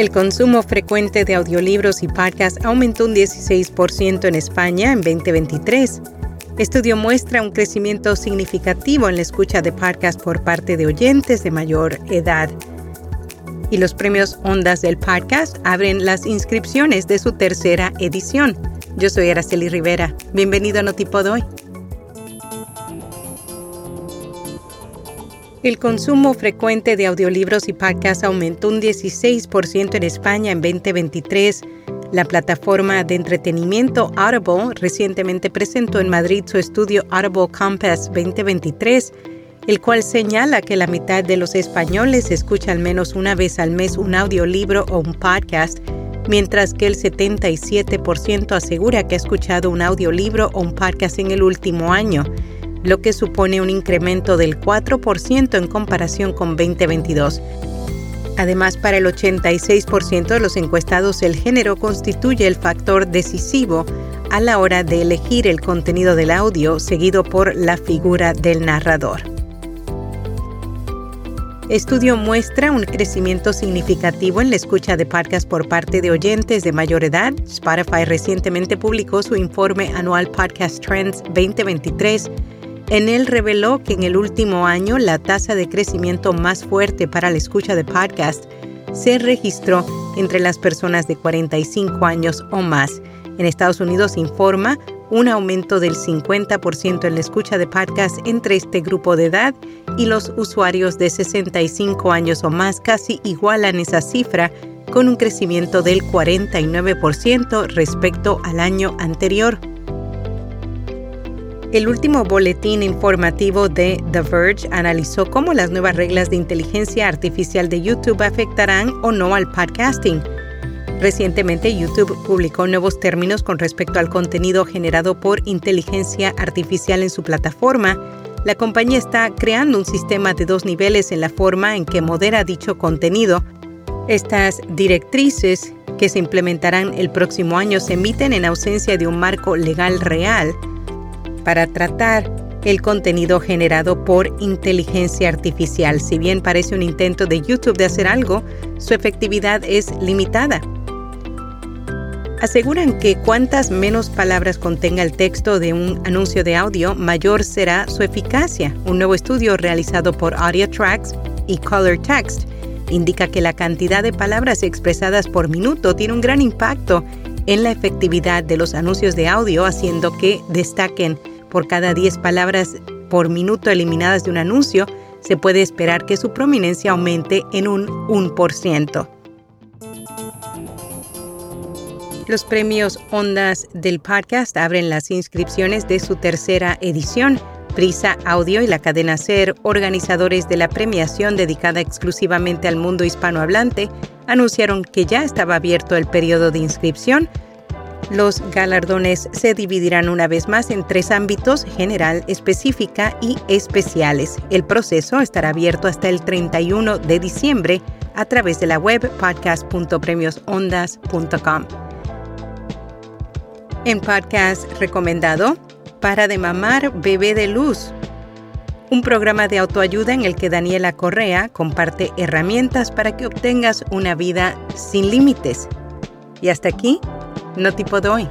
El consumo frecuente de audiolibros y podcasts aumentó un 16% en España en 2023. Estudio muestra un crecimiento significativo en la escucha de podcasts por parte de oyentes de mayor edad. Y los premios Ondas del Podcast abren las inscripciones de su tercera edición. Yo soy Araceli Rivera. Bienvenido a Notipod hoy. El consumo frecuente de audiolibros y podcasts aumentó un 16% en España en 2023. La plataforma de entretenimiento Audible recientemente presentó en Madrid su estudio Audible Compass 2023, el cual señala que la mitad de los españoles escucha al menos una vez al mes un audiolibro o un podcast, mientras que el 77% asegura que ha escuchado un audiolibro o un podcast en el último año lo que supone un incremento del 4% en comparación con 2022. Además, para el 86% de los encuestados, el género constituye el factor decisivo a la hora de elegir el contenido del audio, seguido por la figura del narrador. Estudio muestra un crecimiento significativo en la escucha de podcasts por parte de oyentes de mayor edad. Spotify recientemente publicó su informe anual Podcast Trends 2023 en él reveló que en el último año la tasa de crecimiento más fuerte para la escucha de podcast se registró entre las personas de 45 años o más. En Estados Unidos informa un aumento del 50% en la escucha de podcast entre este grupo de edad y los usuarios de 65 años o más casi igualan esa cifra con un crecimiento del 49% respecto al año anterior. El último boletín informativo de The Verge analizó cómo las nuevas reglas de inteligencia artificial de YouTube afectarán o no al podcasting. Recientemente YouTube publicó nuevos términos con respecto al contenido generado por inteligencia artificial en su plataforma. La compañía está creando un sistema de dos niveles en la forma en que modera dicho contenido. Estas directrices que se implementarán el próximo año se emiten en ausencia de un marco legal real para tratar el contenido generado por inteligencia artificial. Si bien parece un intento de YouTube de hacer algo, su efectividad es limitada. Aseguran que cuantas menos palabras contenga el texto de un anuncio de audio, mayor será su eficacia. Un nuevo estudio realizado por Audio Tracks y Color Text indica que la cantidad de palabras expresadas por minuto tiene un gran impacto en la efectividad de los anuncios de audio, haciendo que destaquen por cada 10 palabras por minuto eliminadas de un anuncio, se puede esperar que su prominencia aumente en un 1%. Los premios Ondas del podcast abren las inscripciones de su tercera edición. Prisa Audio y la cadena SER, organizadores de la premiación dedicada exclusivamente al mundo hispanohablante, anunciaron que ya estaba abierto el periodo de inscripción los galardones se dividirán una vez más en tres ámbitos, general, específica y especiales. El proceso estará abierto hasta el 31 de diciembre a través de la web podcast.premiosondas.com. En podcast recomendado, Para de mamar, bebé de luz. Un programa de autoayuda en el que Daniela Correa comparte herramientas para que obtengas una vida sin límites. Y hasta aquí no tipo de hoy.